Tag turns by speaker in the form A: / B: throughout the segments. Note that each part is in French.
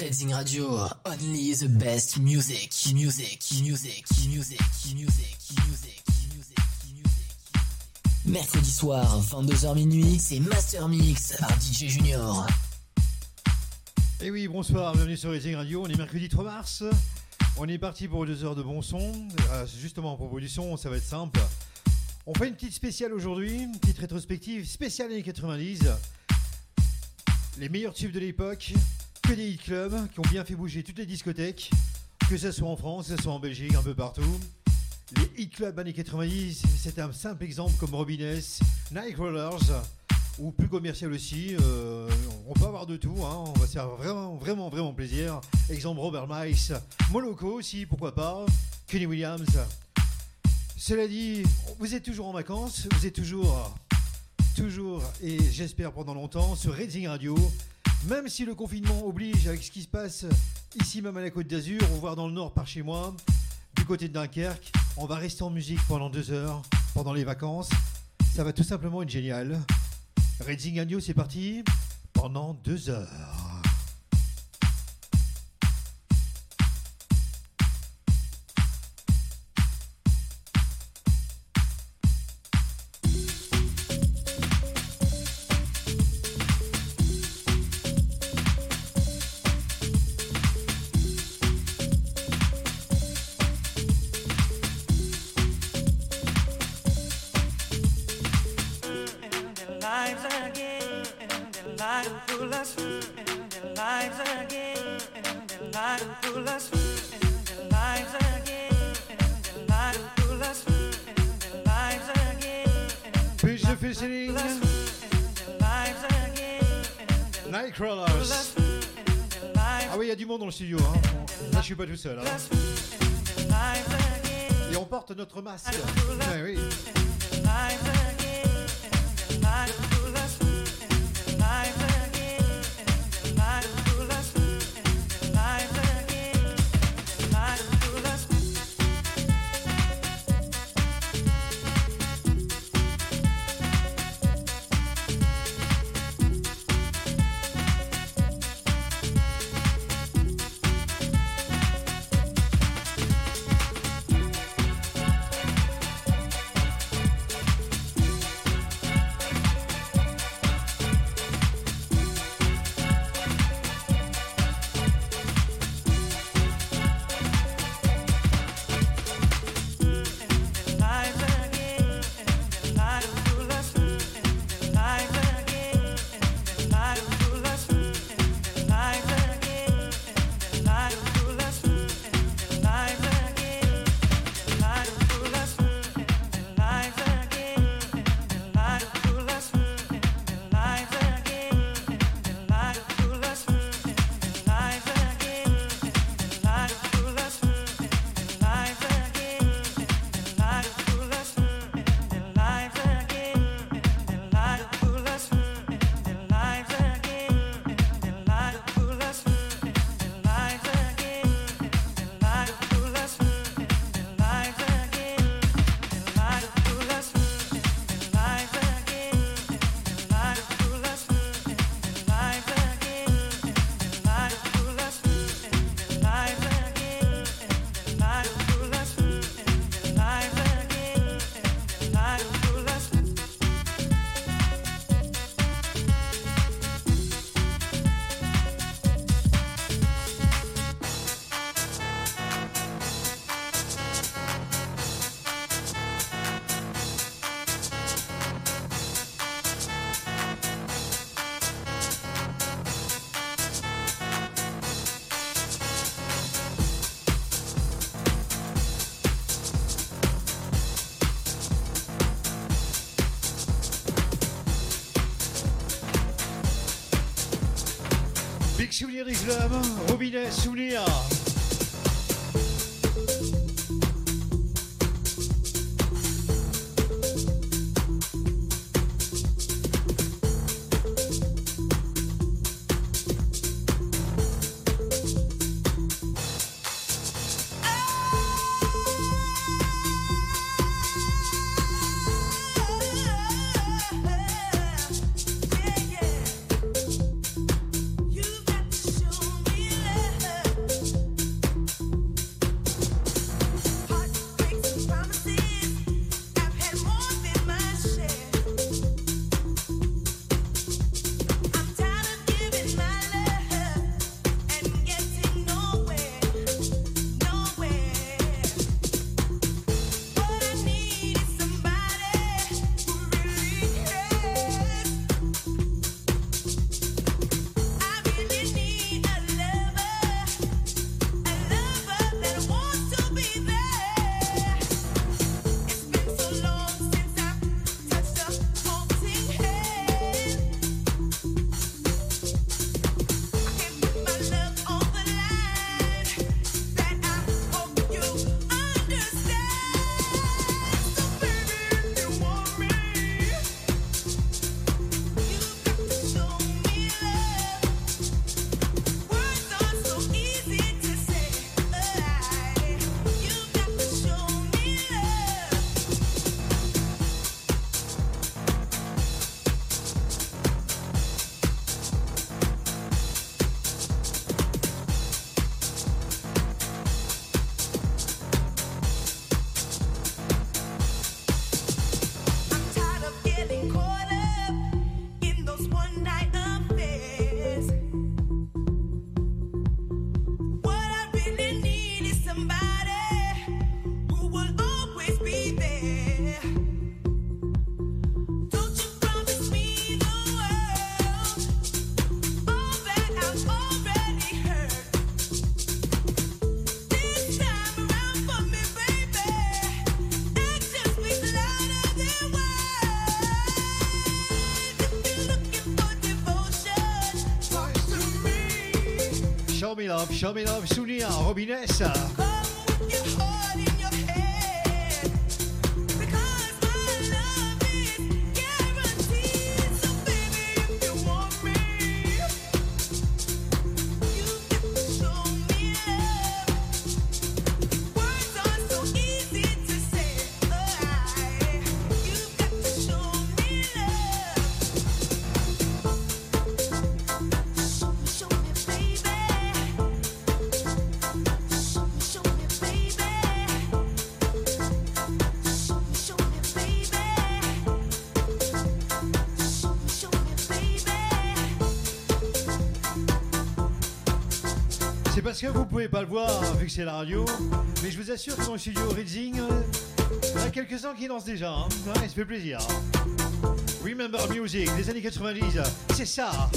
A: Reading Radio, only the best music, music, music, music, music, music. Mercredi soir, 22h minuit, c'est Master Mix par DJ Junior.
B: Et oui, bonsoir, bienvenue sur Reading Radio, on est mercredi 3 mars. On est parti pour deux heures de bon son. Euh, justement, en proposition, ça va être simple. On fait une petite spéciale aujourd'hui, une petite rétrospective spéciale années 90. Les meilleurs tubes de l'époque, que des hit clubs qui ont bien fait bouger toutes les discothèques, que ce soit en France, que ce soit en Belgique, un peu partout. Les hit clubs années 90, c'est un simple exemple comme Robines, Nightcrawlers, ou plus commercial aussi. Euh, on peut avoir de tout, hein. on va se faire vraiment, vraiment, vraiment plaisir. Exemple Robert Mice, Moloko aussi, pourquoi pas, Kenny Williams. Cela dit, vous êtes toujours en vacances, vous êtes toujours, toujours, et j'espère pendant longtemps, sur Redzing Radio même si le confinement oblige avec ce qui se passe ici même à la Côte d'Azur, ou voir dans le nord par chez moi, du côté de Dunkerque, on va rester en musique pendant deux heures, pendant les vacances. Ça va tout simplement être génial. Red Zingano, c'est parti pendant deux heures. Hein. Et on porte notre masque.
C: Love,
D: show me love, souvenir, Robinès. Parce que vous pouvez pas le voir vu que c'est la radio, mais je vous assure que dans le studio Rizzing, il y en a quelques-uns qui dansent déjà. Hein. Ça fait plaisir. Remember Music des années 90, c'est ça.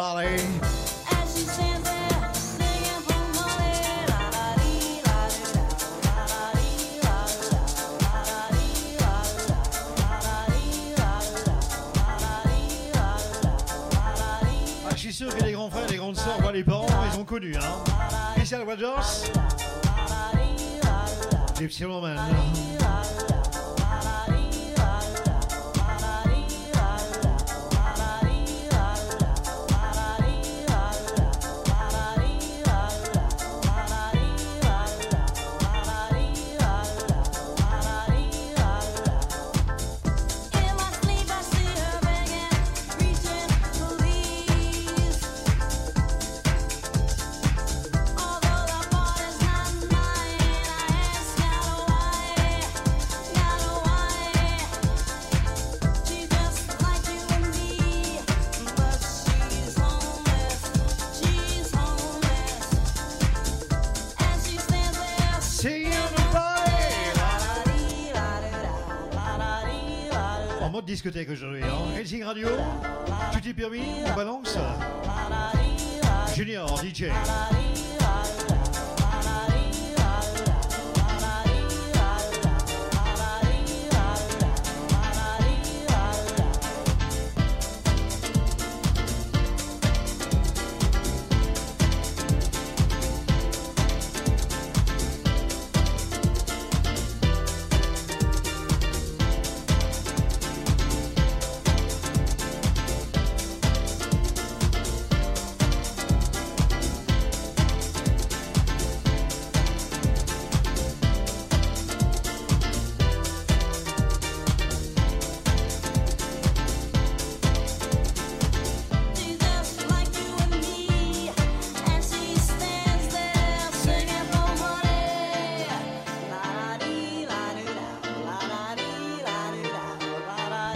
D: Bali. Discothèque aujourd'hui, hein. Racing Radio, tu t'es permis, on balance. Junior, DJ.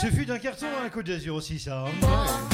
D: Ce fut un carton à la Côte d'Azur aussi, ça. hein.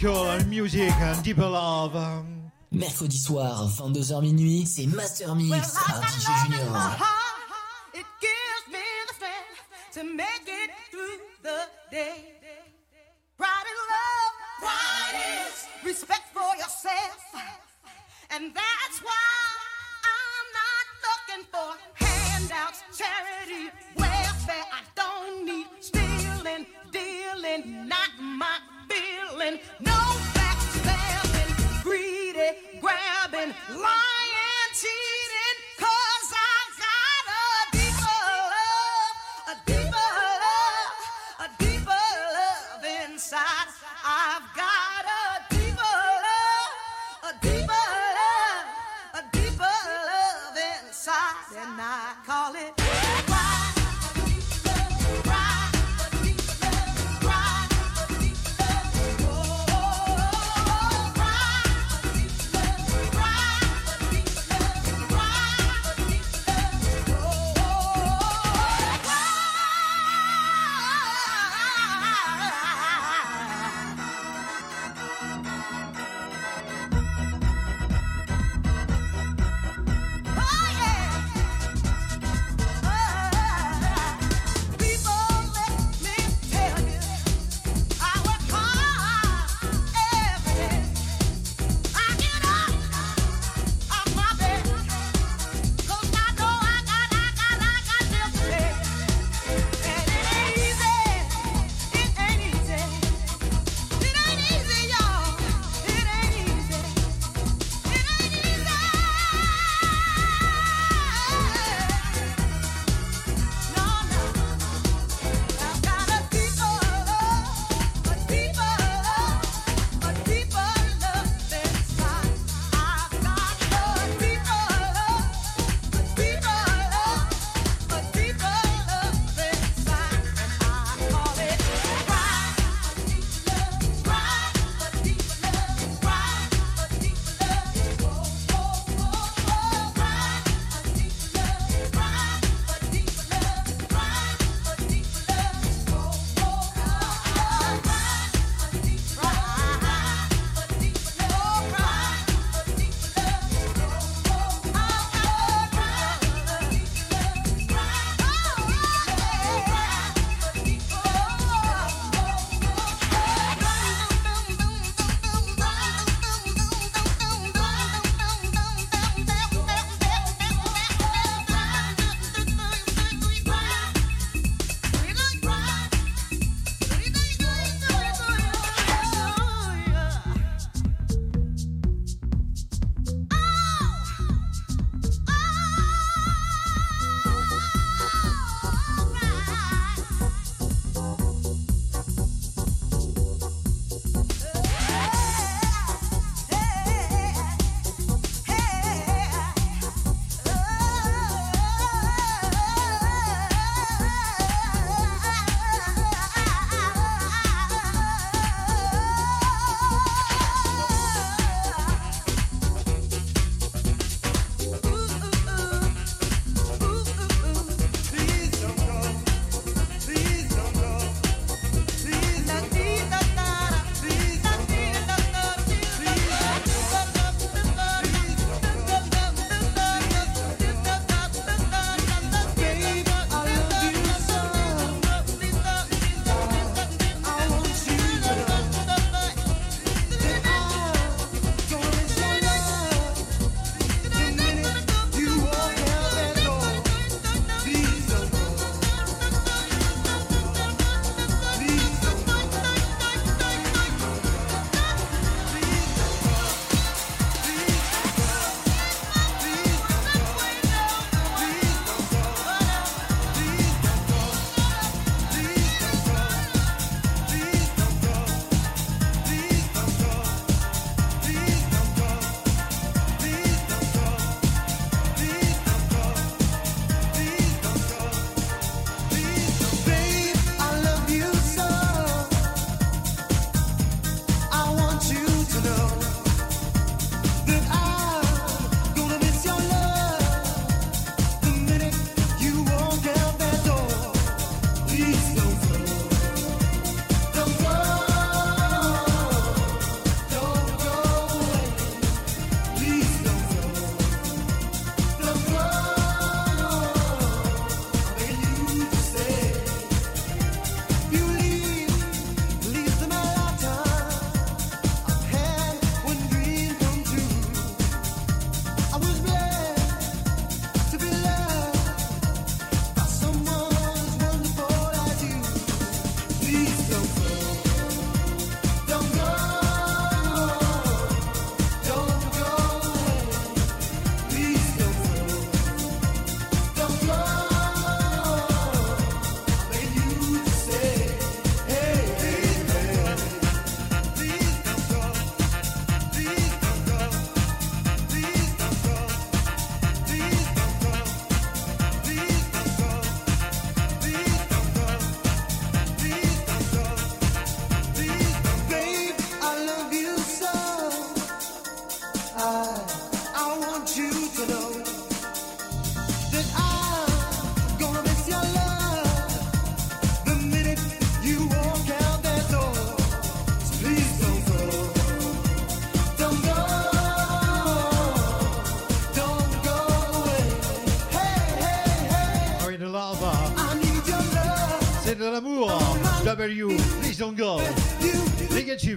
D: Call, Music and Deeper Love.
A: Mercredi soir, 22h minuit, c'est Master Mix par DJ Junior.
E: It gives me the strength to make it through the day. Pride is love. Pride is respect for yourself. And that's why I'm not looking for handouts, charity, welfare. I don't need stealing, dealing, not my feeling. No backstabbing, greedy, grabbing, lying, cheating.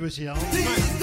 F: was young.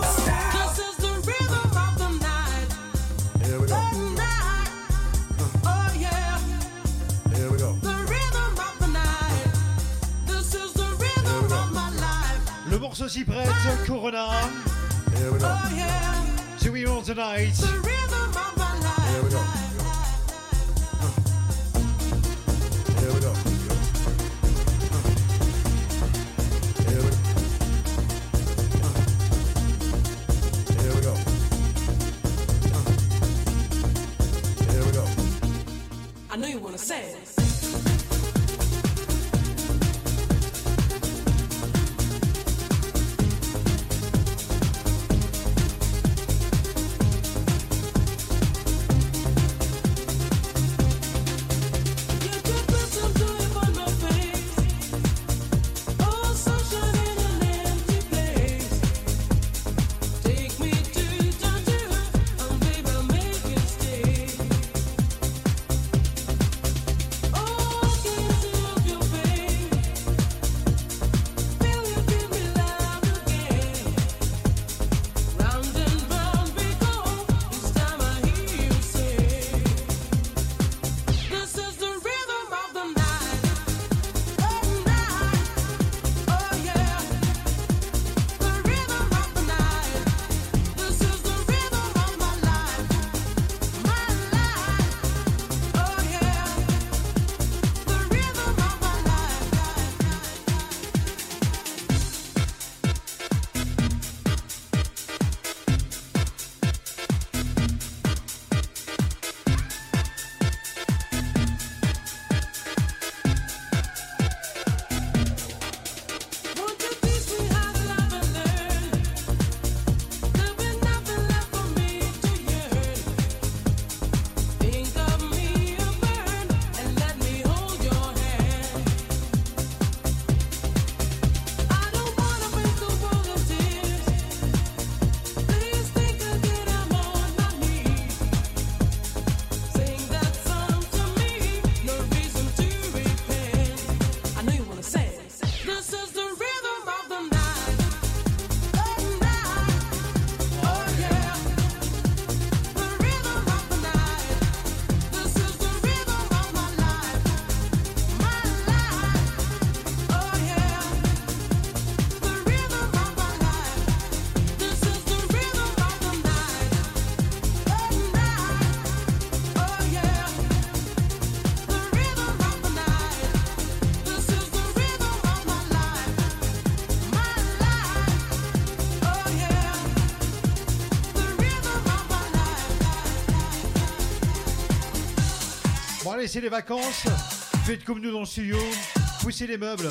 F: Sausy Bread, Corona.
G: Here we go.
H: Oh, yeah.
F: Tonight.
H: The rhythm of my life.
G: Here we go.
H: Allez, c'est les vacances. Faites comme nous dans le studio. Poussez les meubles.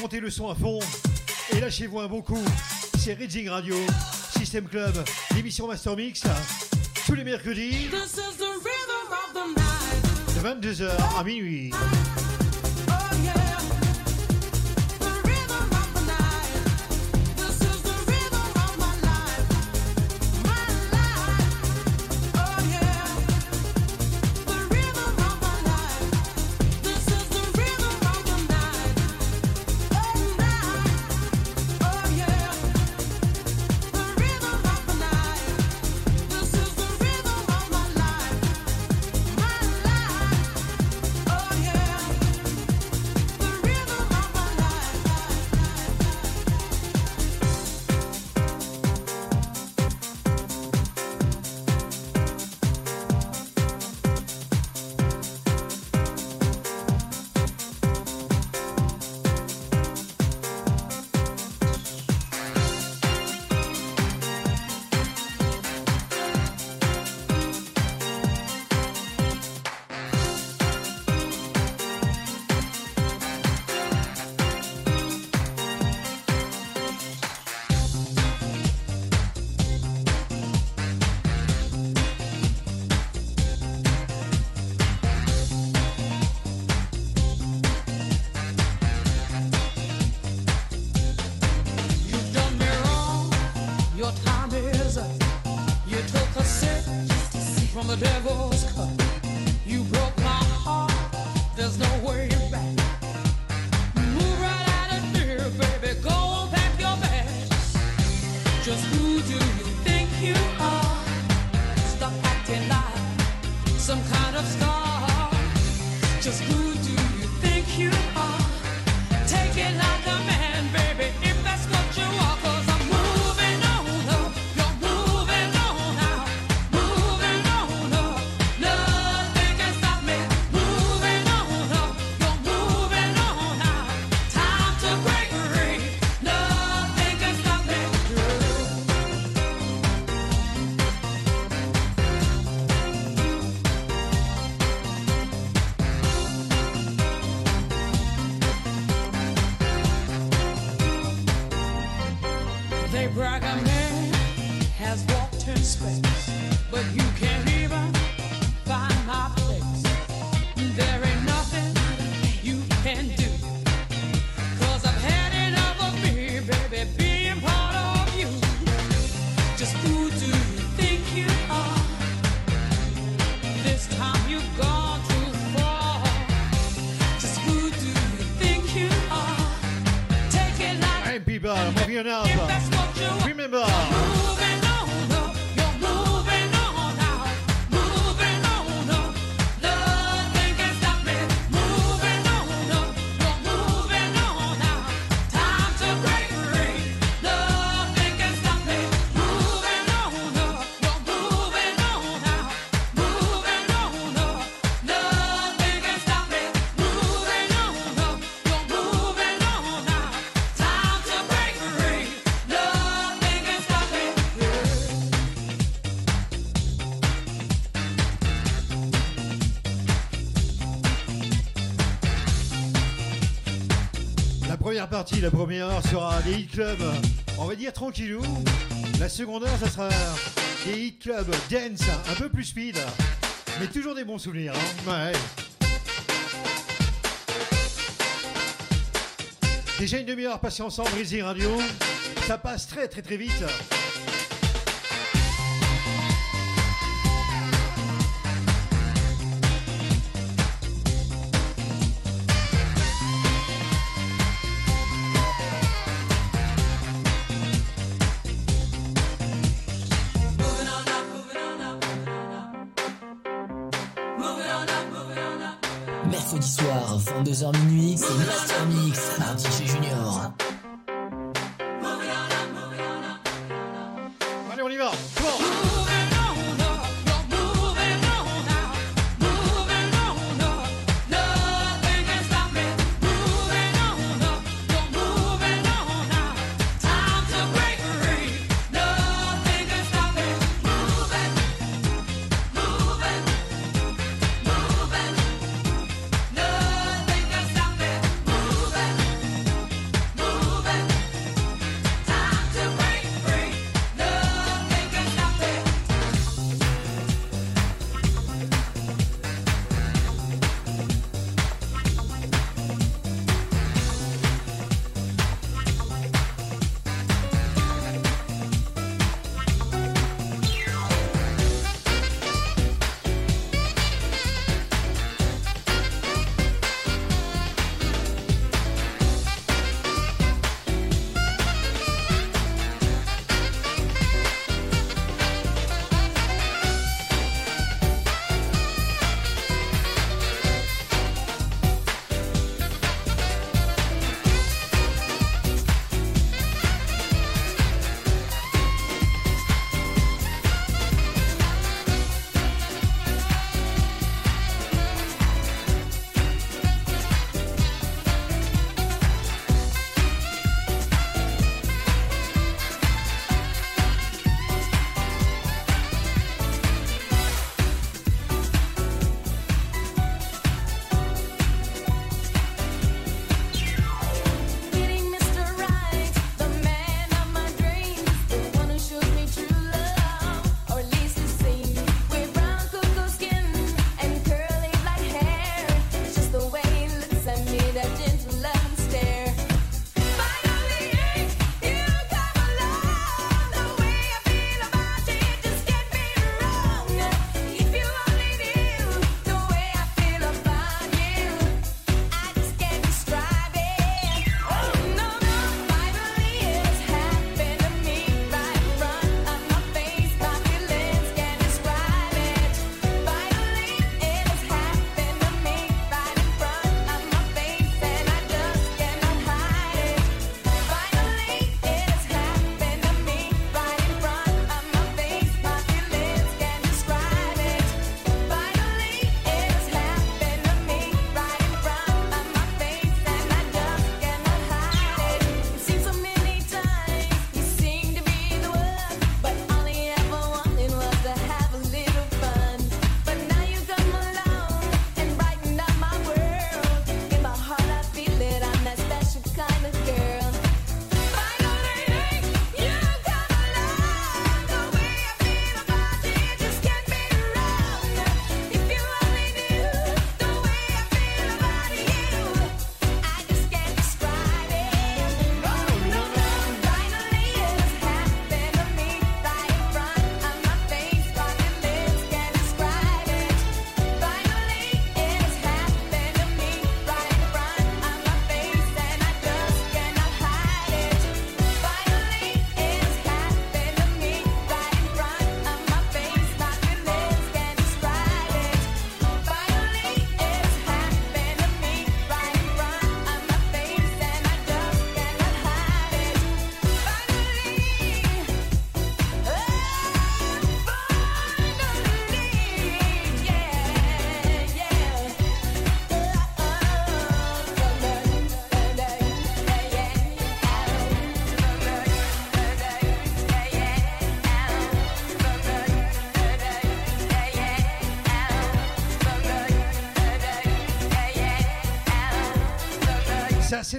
H: Montez le son à fond. Et lâchez-vous un bon coup. C'est Raging Radio, System Club, l'émission Master Mix. Tous les mercredis. De 22h à minuit.
B: out.
H: la première heure sera des hit club, on va dire tranquillou. La seconde heure, ça sera des hit club dance, un peu plus speed, mais toujours des bons souvenirs. Hein. Déjà une demi-heure passée ensemble, Easy Radio. Ça passe très très très vite.
A: mercredi soir, 22h minuit, c'est Master Mix par DJ Junior.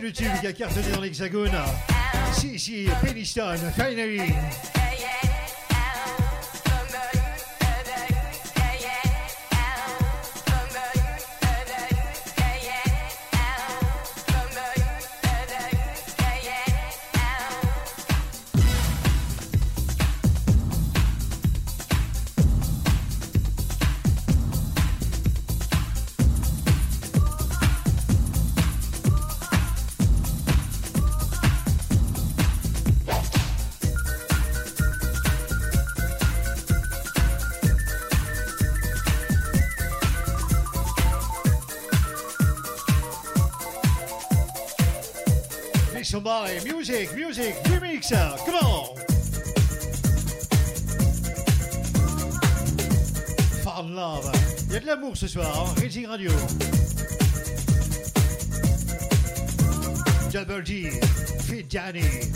I: YouTube qui a cartonné dans l'Hexagone. Si, si, Peniston, finally. ce soir, en Radio. Double G, Fit Danny.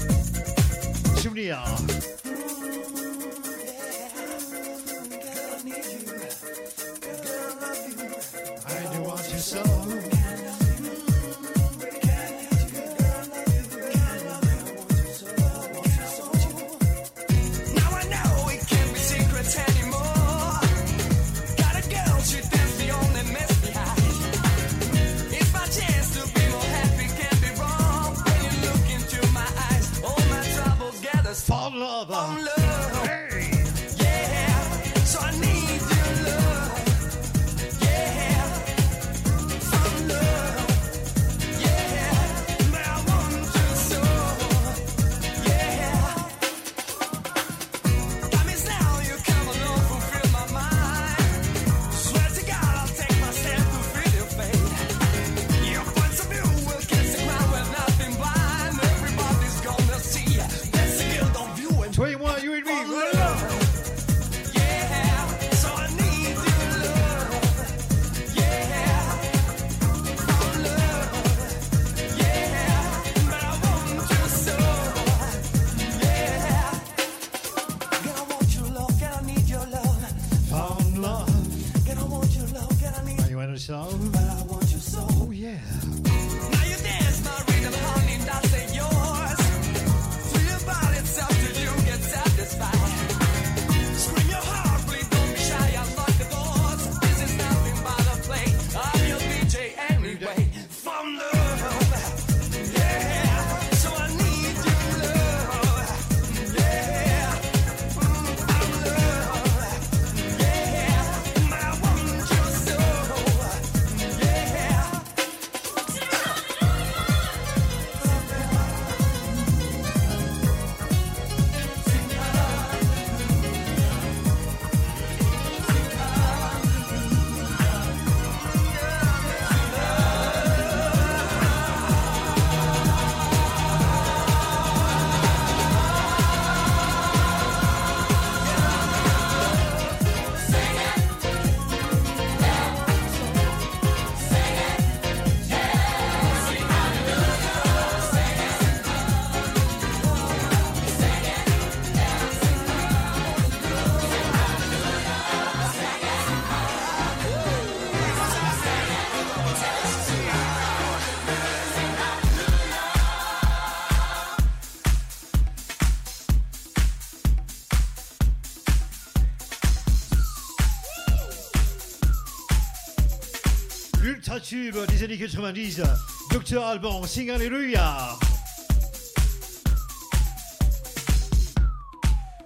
I: des années 90, Dr Alban, sing Alléluia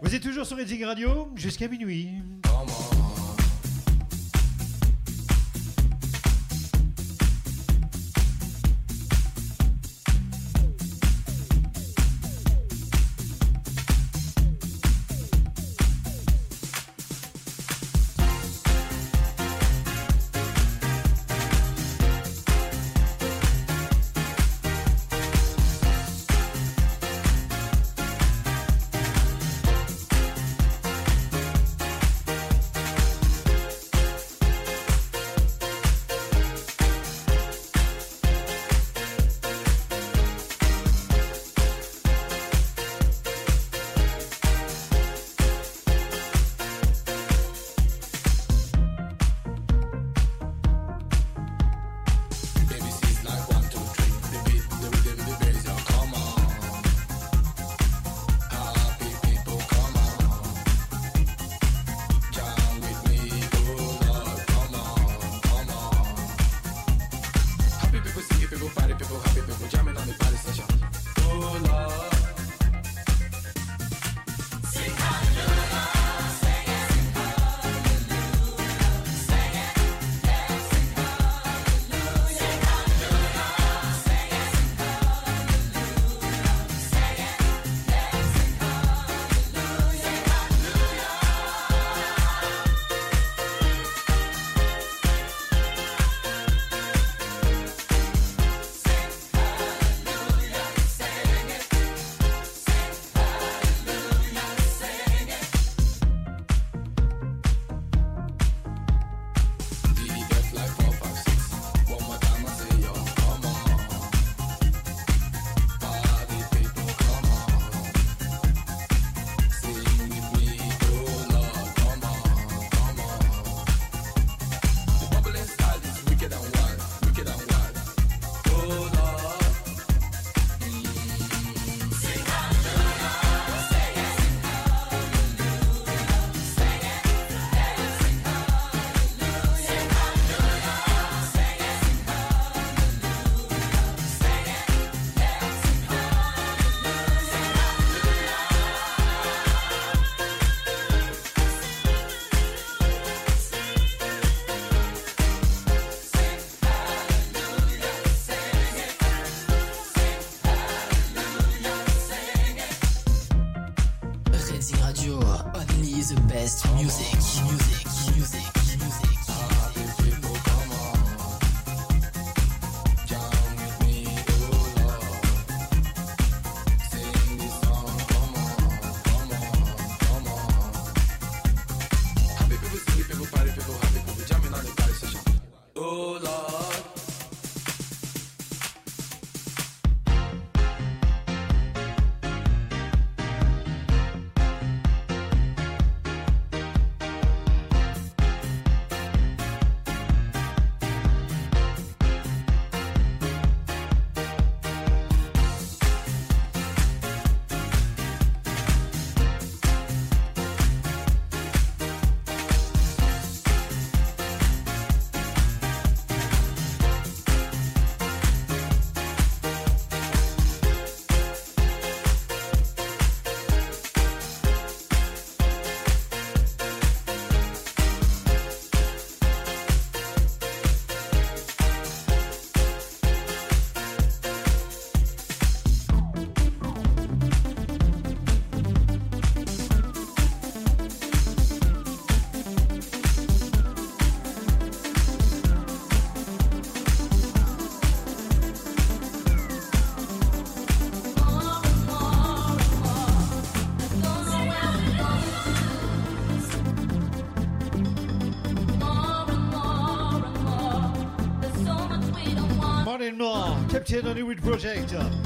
I: Vous êtes toujours sur Redzing Radio jusqu'à minuit.
J: Music,
K: No, Captain Kept Project.
L: with Projector.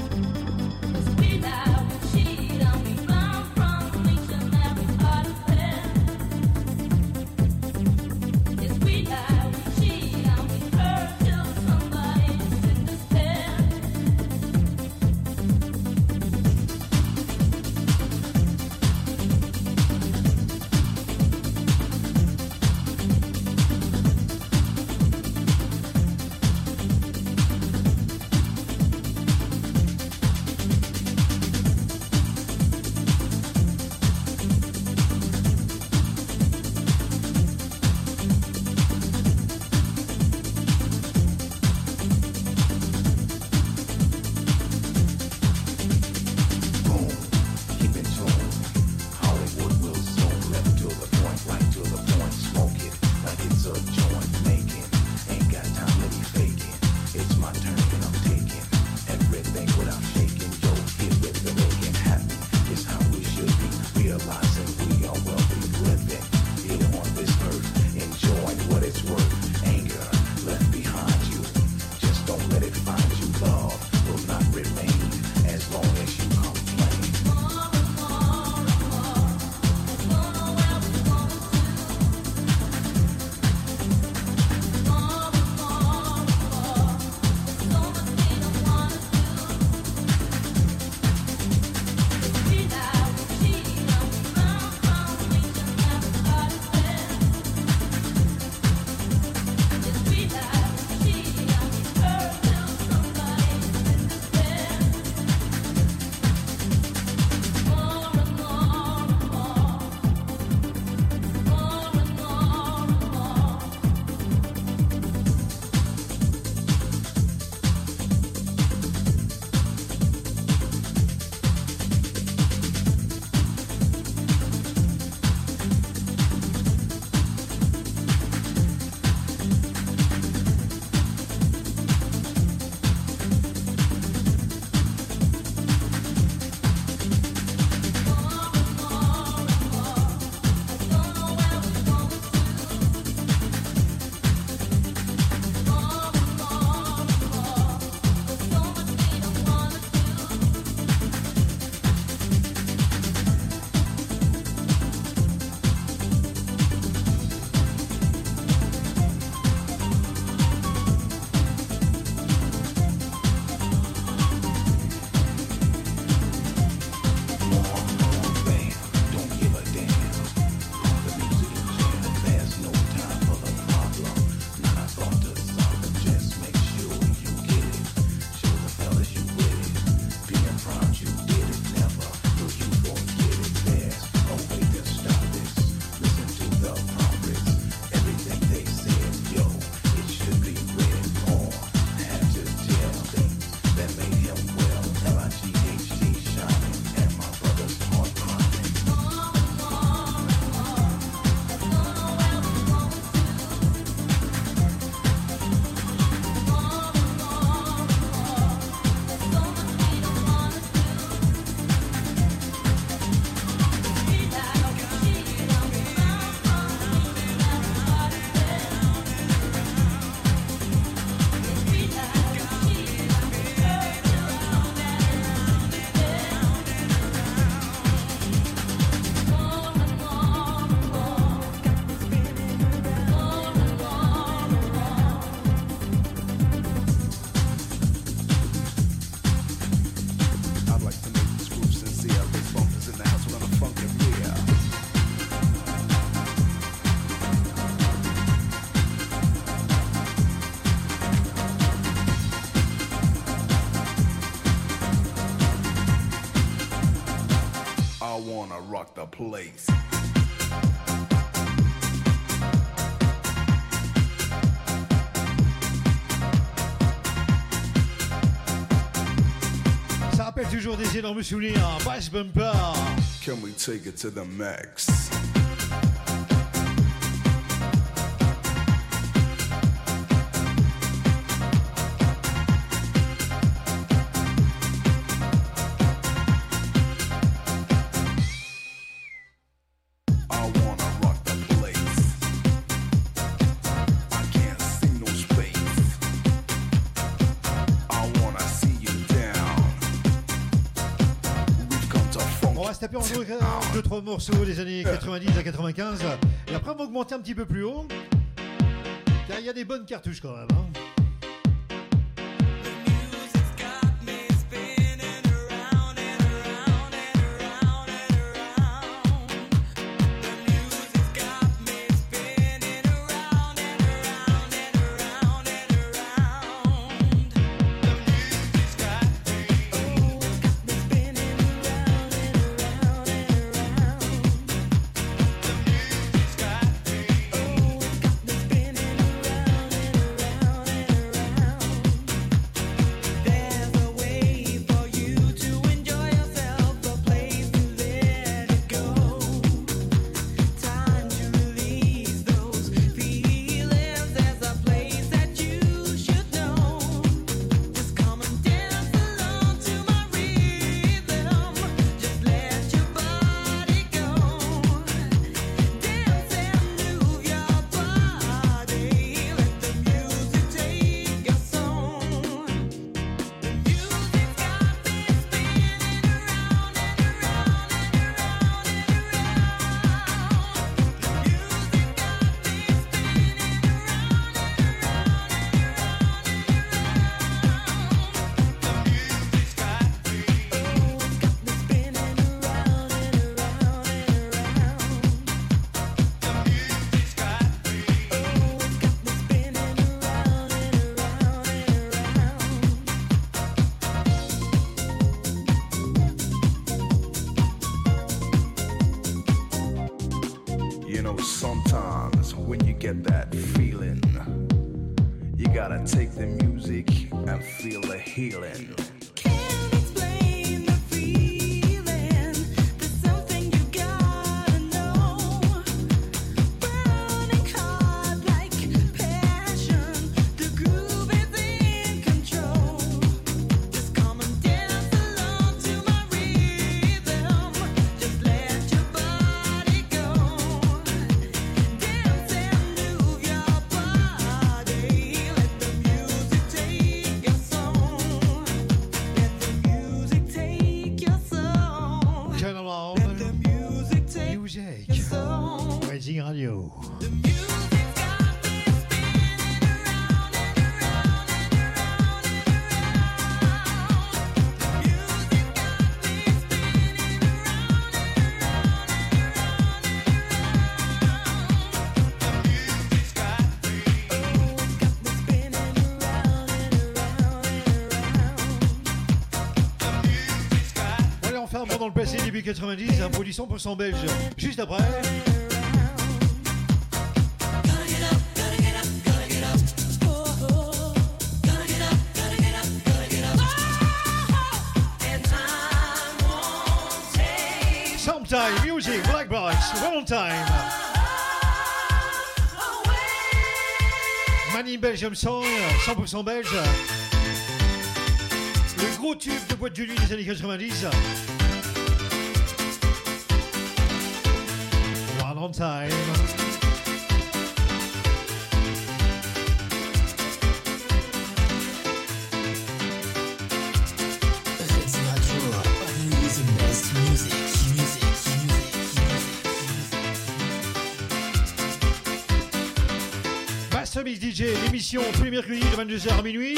L: Place.
K: Ça rappelle toujours des énormes souvenirs. Bass Bumper.
L: Can we take it to the max?
K: Trois morceaux des années 90 à 95. Et après on va augmenter un petit peu plus haut. Car il y a des bonnes cartouches quand même.
L: Take the music and feel the healing.
K: Début 90, un produit 100% belge. Juste après. Sometime Music, Black Box, One Time. Money Belgium Song, 100% belge. Le gros tube de boîte de nuit des années 90. Mix DJ, l'émission tous les mercredis de 22h à minuit.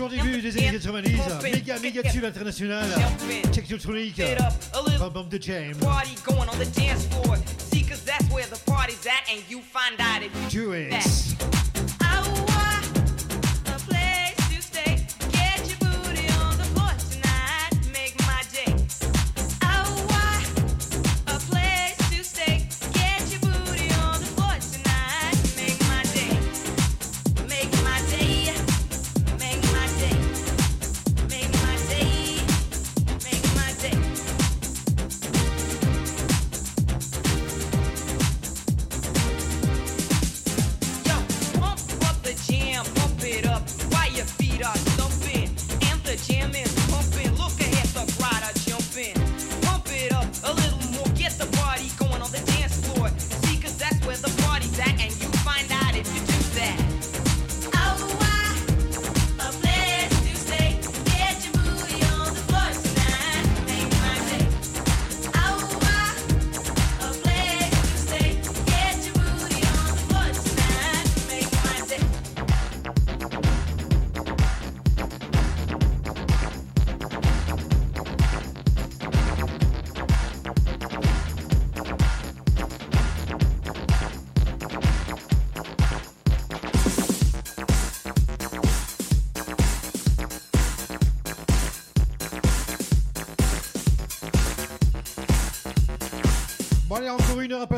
M: Toujours début des années 90, méga méga tube international,
K: party going on the dance floor. See, that's where the party's at, and you the jam is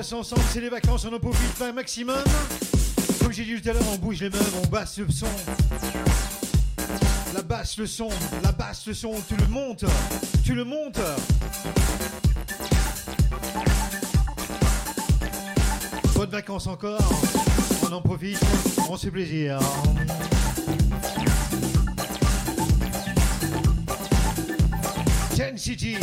M: passer ensemble, c'est les vacances, on en profite un maximum. Comme j'ai dit tout à l'heure, on bouge les mains, on basse le son. La basse le son, la basse le son, tu le montes, tu le montes. Bonnes vacances encore, on en profite, on se fait plaisir. Ten City.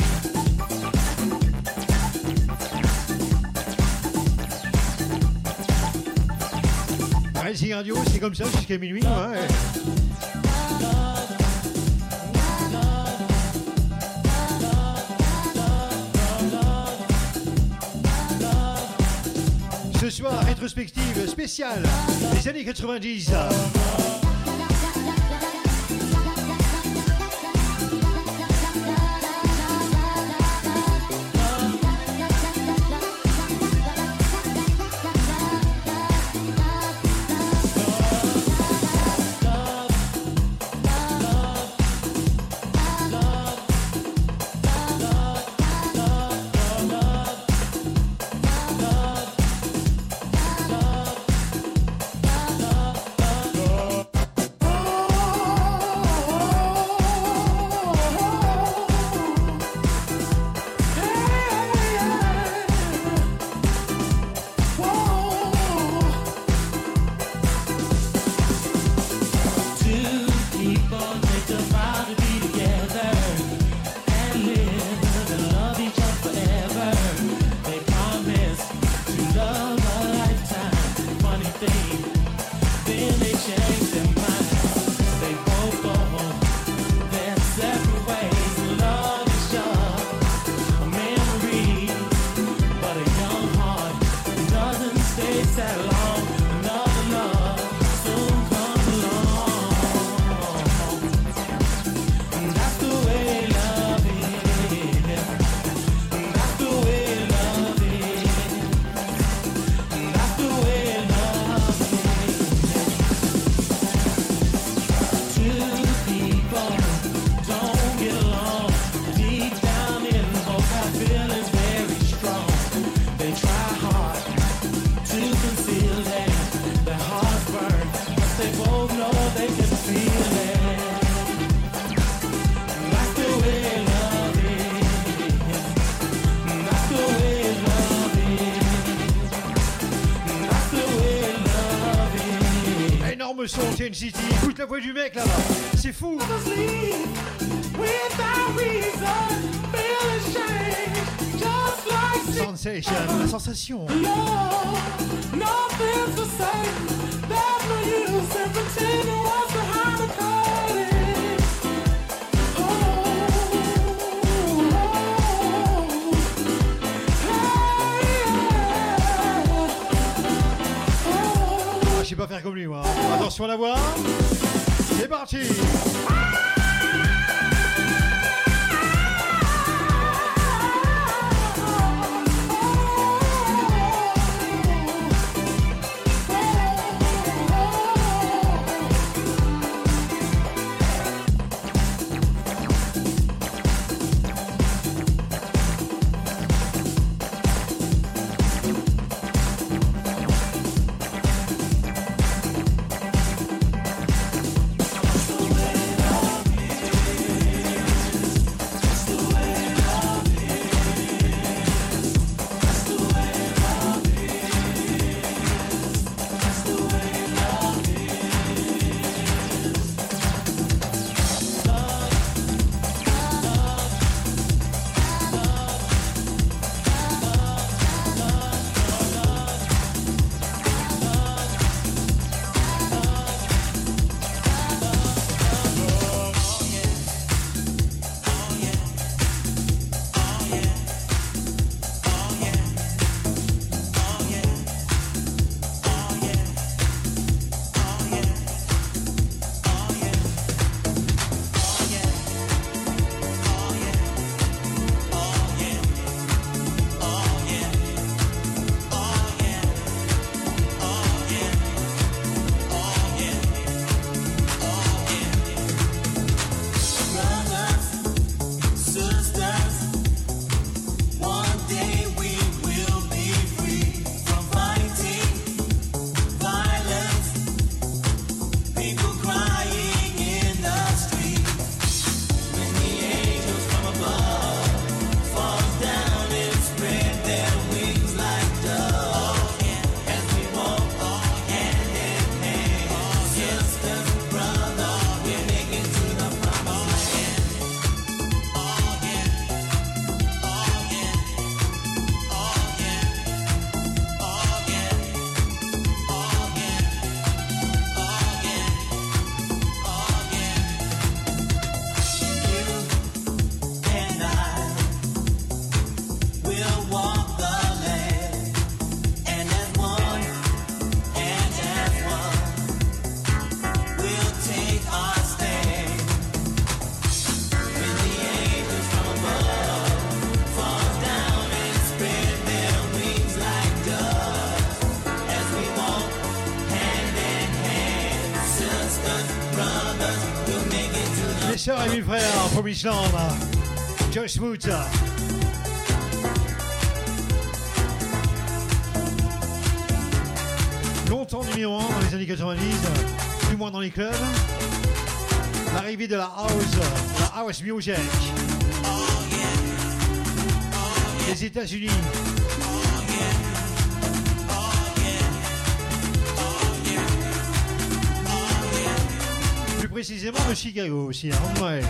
M: Radio, c'est comme ça jusqu'à minuit. ouais. Ce soir, rétrospective spéciale des années 90. TNCT, écoute la voix du mec là-bas, c'est fou. Sensation, la sensation faire comme lui moi, attention à la voix.
N: C'est parti Joyce Smoot. Longtemps numéro 1 dans les années 90, plus moins dans les clubs. L'arrivée de la house, la house music. Les États-Unis. Précisément de Chicago aussi, hein, ouais.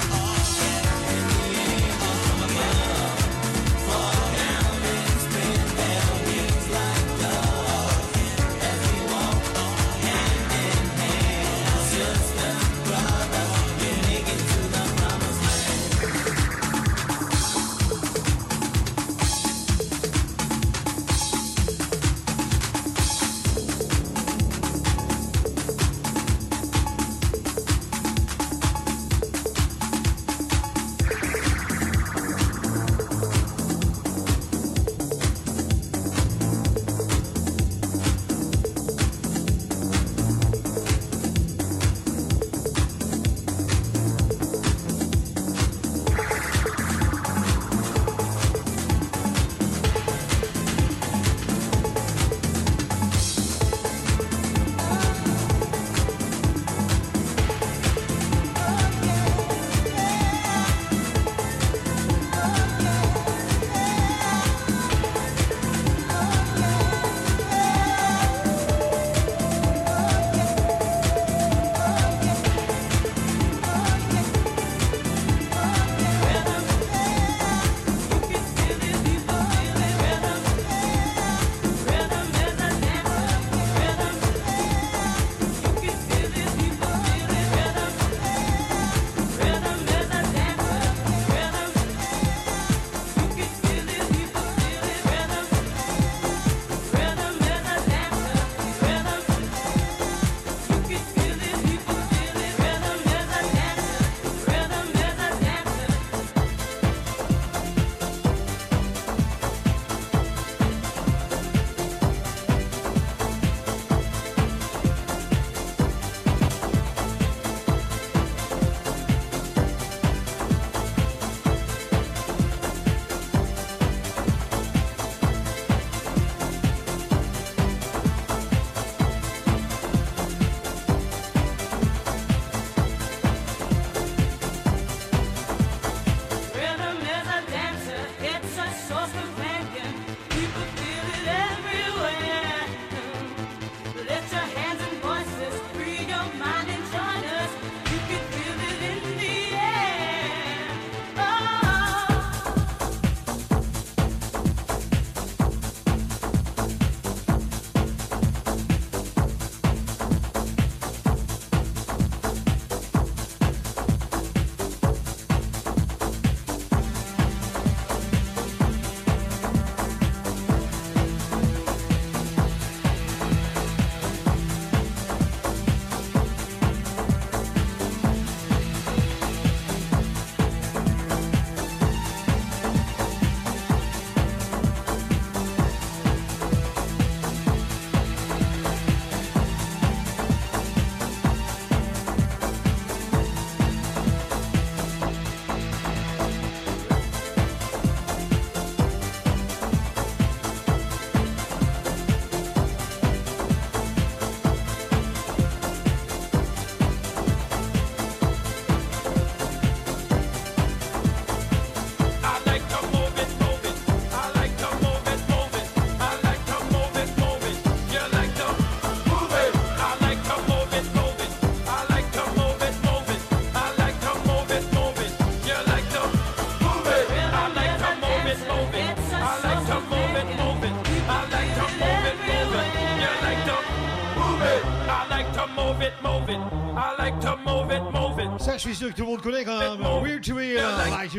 B: Ça, je suis sûr que tout le monde connaît quand même.
O: I like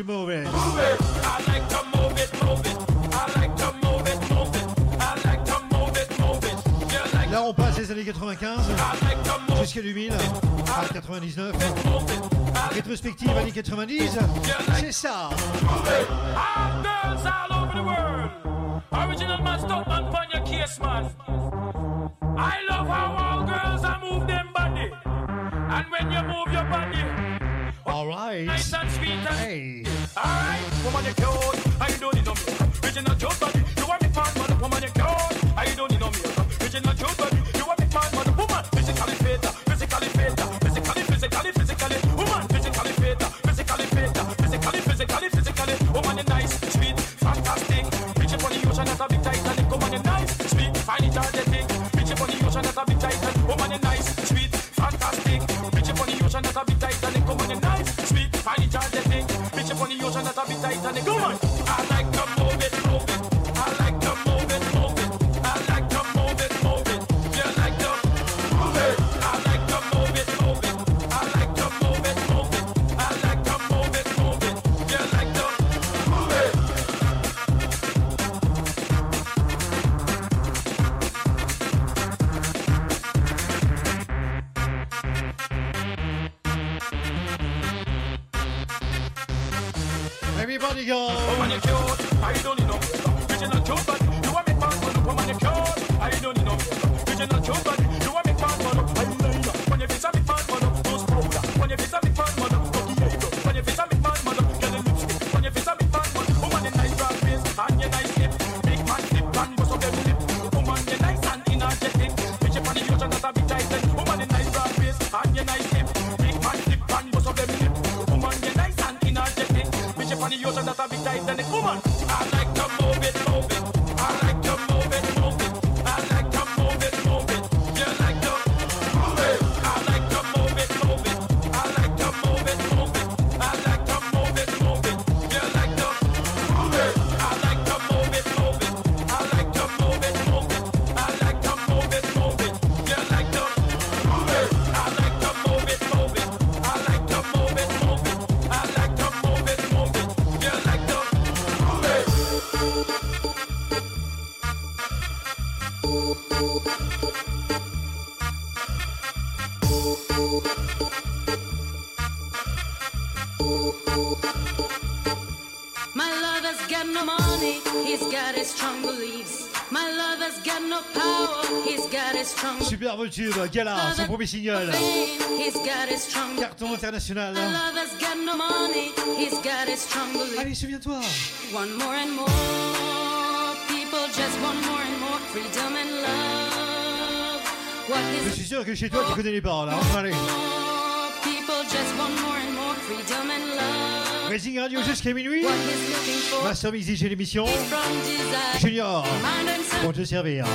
B: Là, on passe des années 95 jusqu'à 2000, 99. Rétrospective années 90, c'est ça.
O: I love how And when you move your body,
B: all right.
O: Nice and sweet and
B: hey.
O: All right, woman, you're cute. Original
P: joke.
B: Super tube, Gala, son premier single. Carton international. Allez, souviens-toi. Je suis sûr que chez toi tu connais les paroles. Hein. Allez.
P: People
B: Radio jusqu'à minuit. Master Mixi chez l'émission. Junior, pour te servir.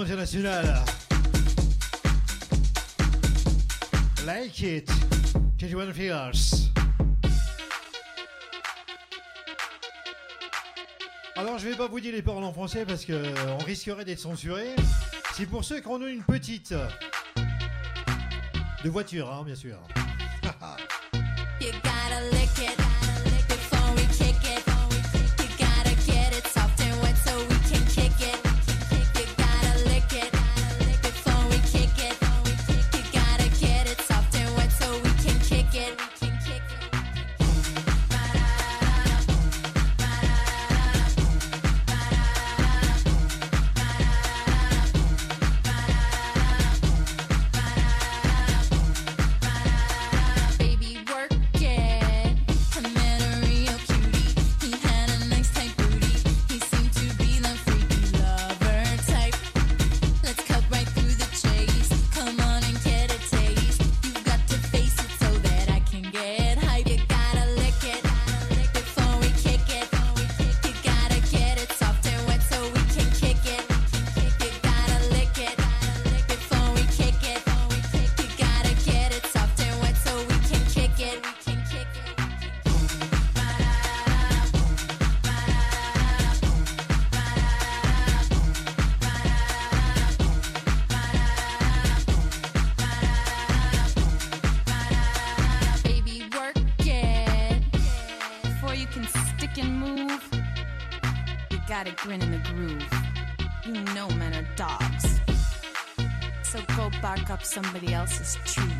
Q: International. Like it. KG1 Alors, je vais pas vous dire les paroles en français parce que euh, on risquerait d'être censuré. C'est pour ceux qui ont une petite. De voiture, hein, bien sûr.
R: somebody else's
Q: truth.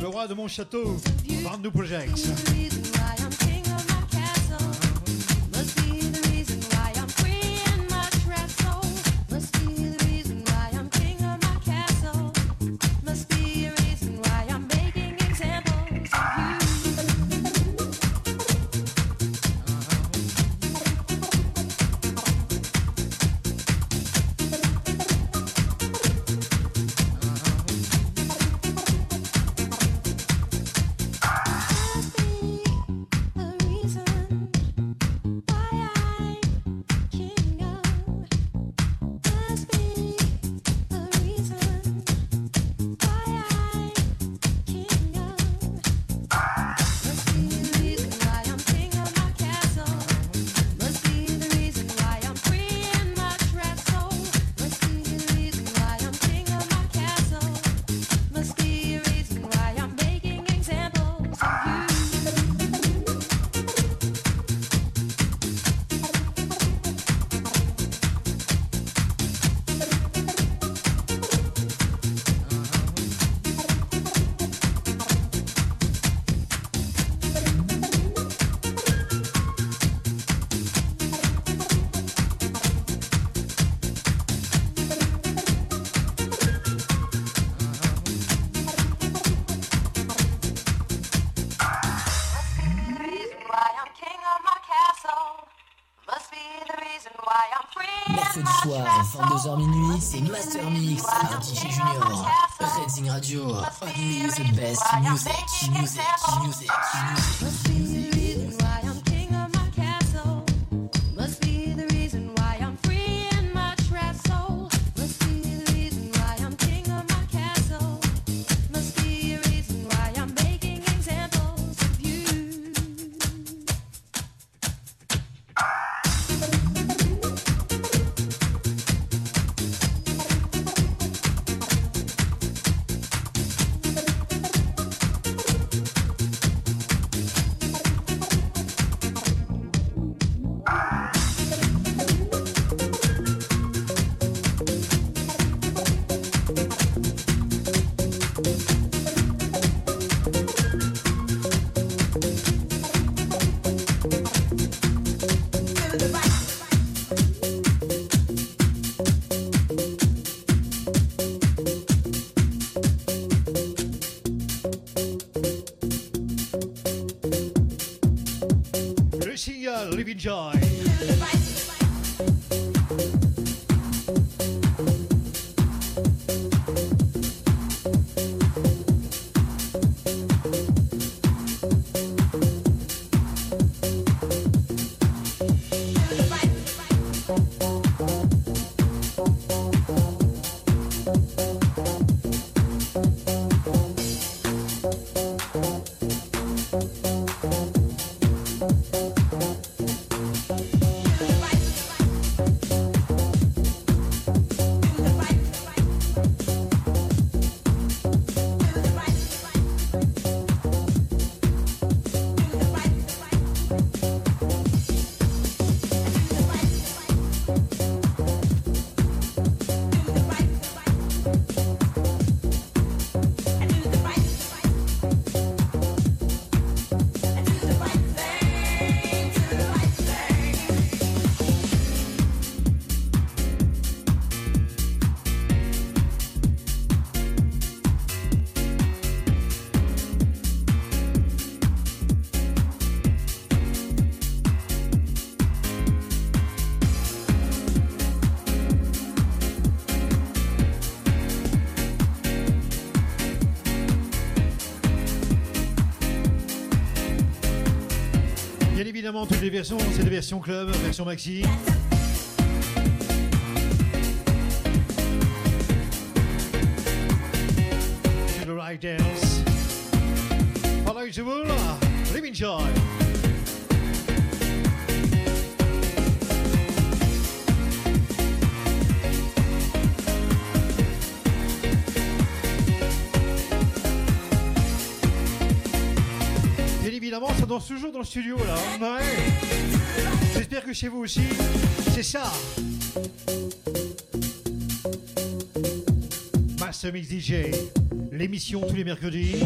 Q: Le roi de mon château, Brand New Projects.
A: best music, music, music, music.
K: joy. toutes les versions, c'est des versions club, version maxi. dans le studio là. Ouais. J'espère que chez vous aussi, c'est ça. Master Mix DJ, l'émission tous les mercredis.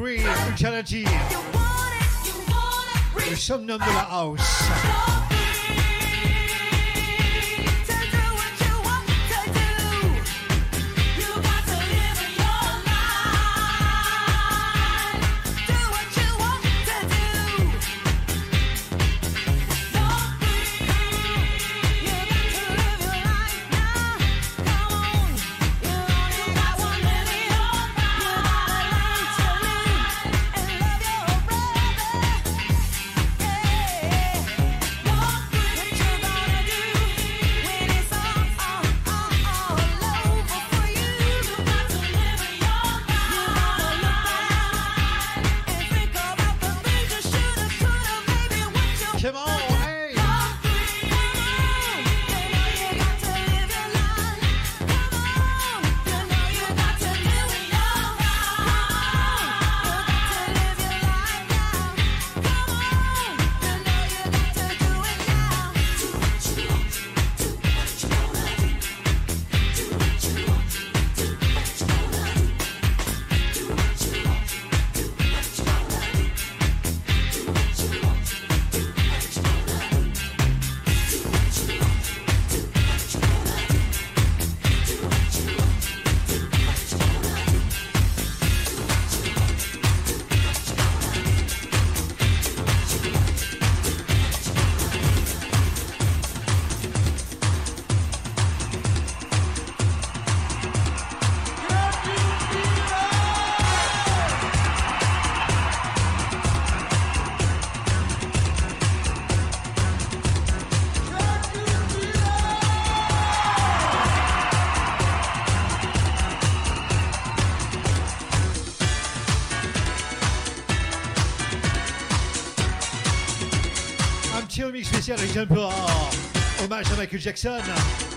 B: Free,
K: brutality.
B: You want it, you want it.
K: Le summum de la house. Spécial avec Jumper. Hommage à Michael Jackson.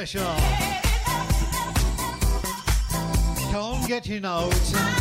K: Pressure. Can't get it out.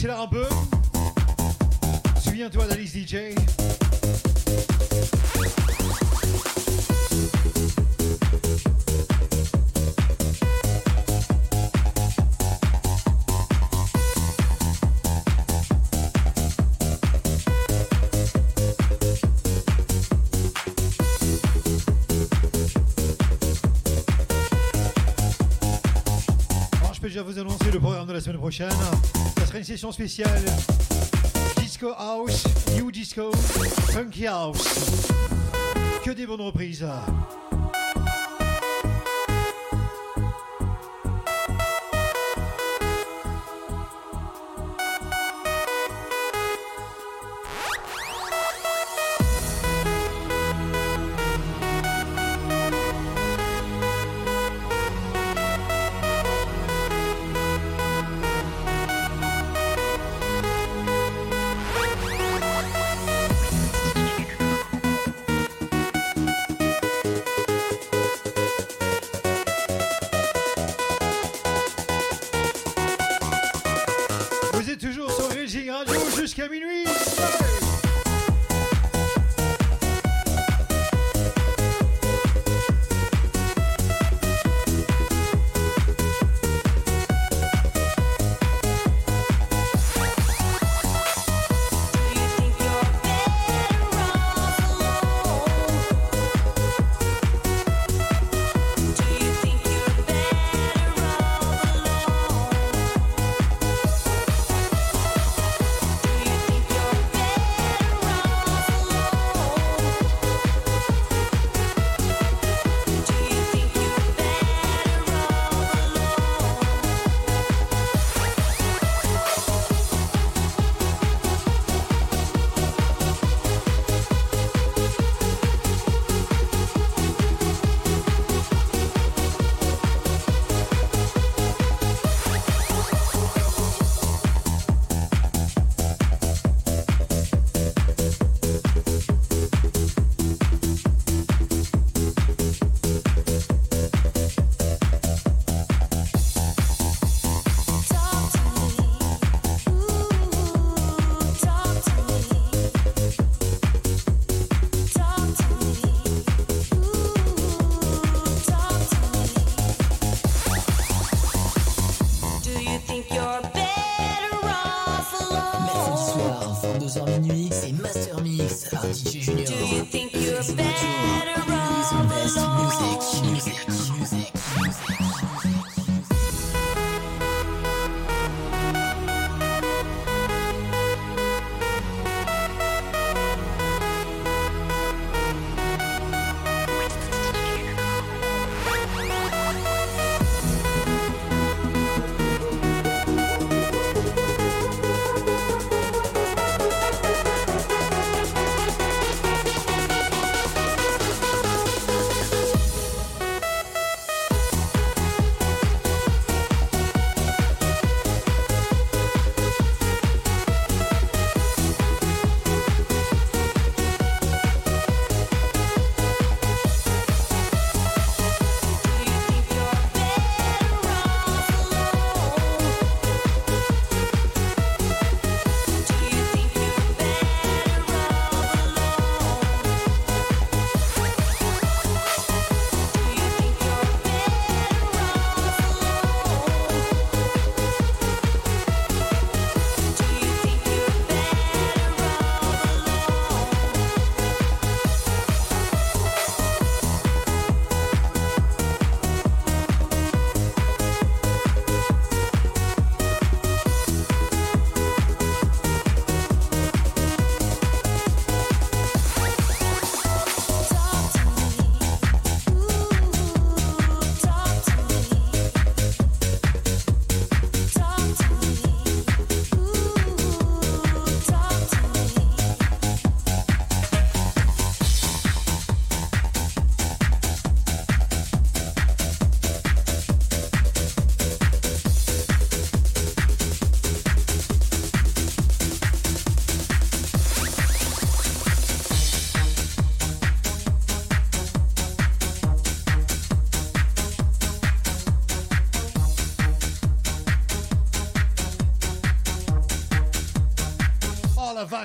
K: Accélère un peu. Souviens-toi d'Alice DJ. Je peux déjà vous annoncer le programme de la semaine prochaine. Une session spéciale Disco House, New Disco, Funky House. Que des bonnes reprises.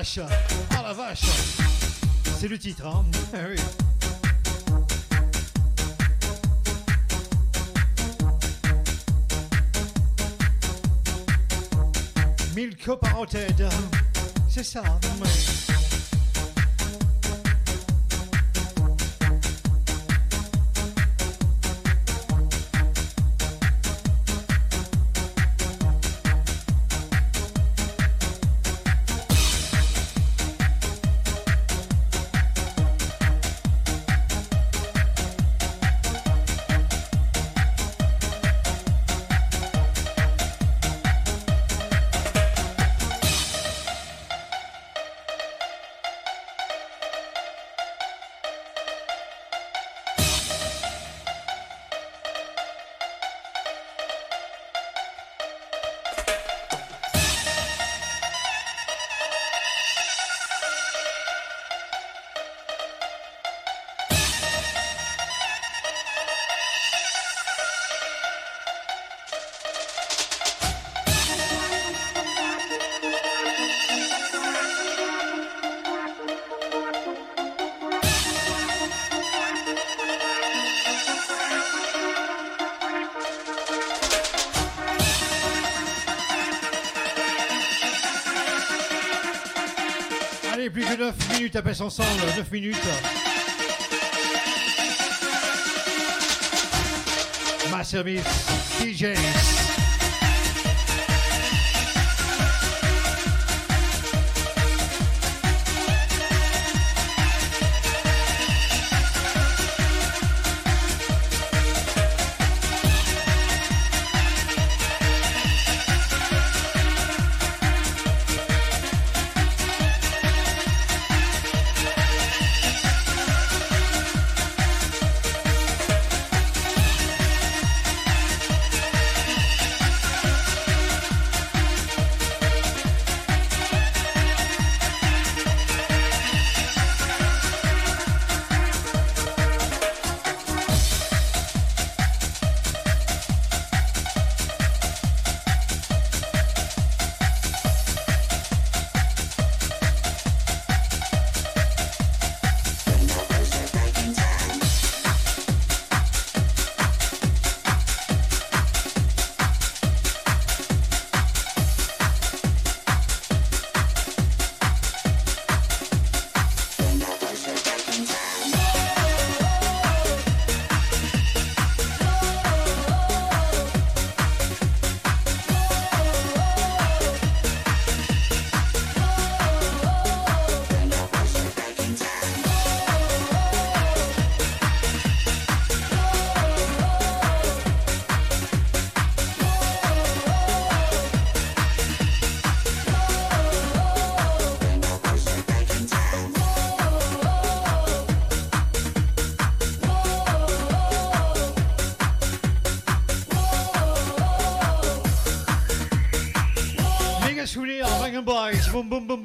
B: Vache Ah la vache C'est le titre, hein Ah oui. Milko Paroted. C'est ça. ouais. Minutes passer ensemble. 9 minutes. Ma service, DJs.
K: bum, bum, bum,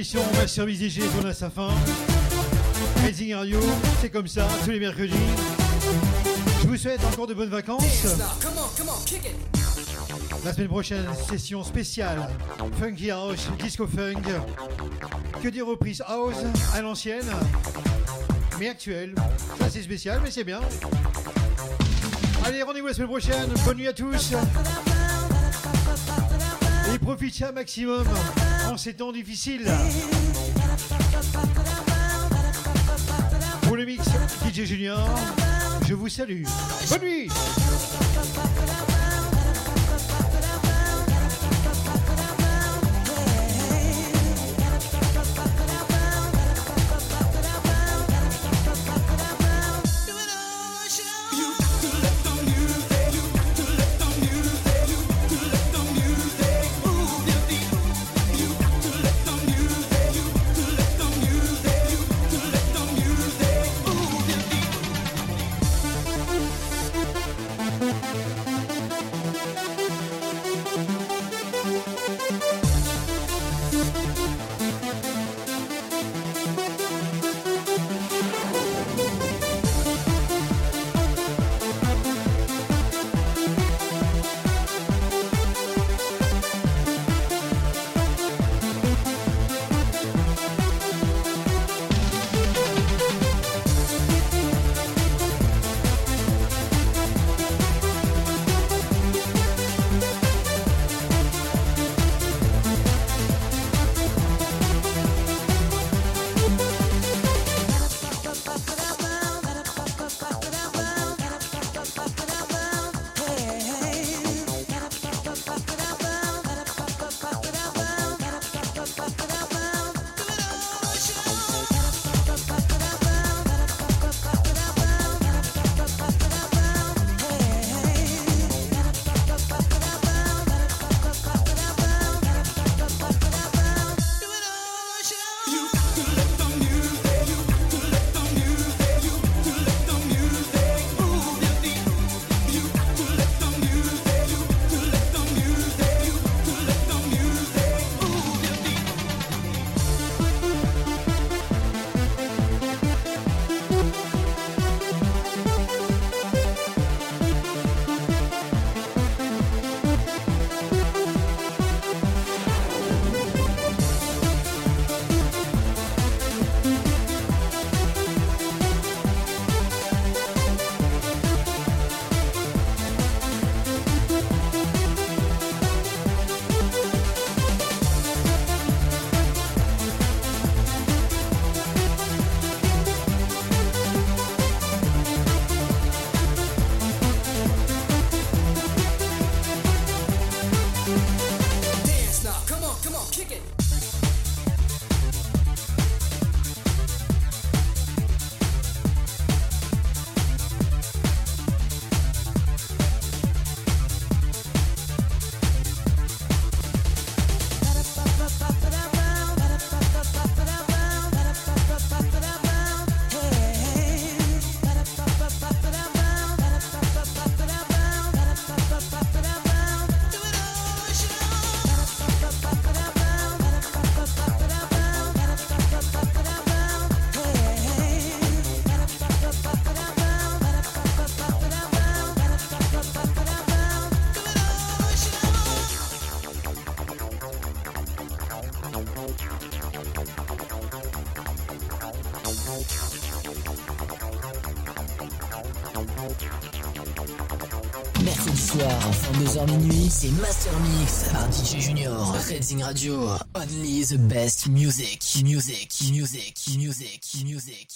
I: l'émission, ma service DJ tourne à sa fin. Raising Radio, c'est comme ça, tous les mercredis. Je vous souhaite encore de bonnes vacances. La semaine prochaine, session spéciale Funky House, Disco Funk. Que des reprises house à l'ancienne, mais actuelle. Ça c'est spécial, mais c'est bien. Allez, rendez-vous la semaine prochaine. Bonne nuit à tous. Et profitez un maximum ces temps difficiles. Pour le mix DJ Junior, je vous salue. Bonne nuit
A: c'est Master Mix par DJ Junior. Redzing Radio. Only the best. Music, music, music, music, music.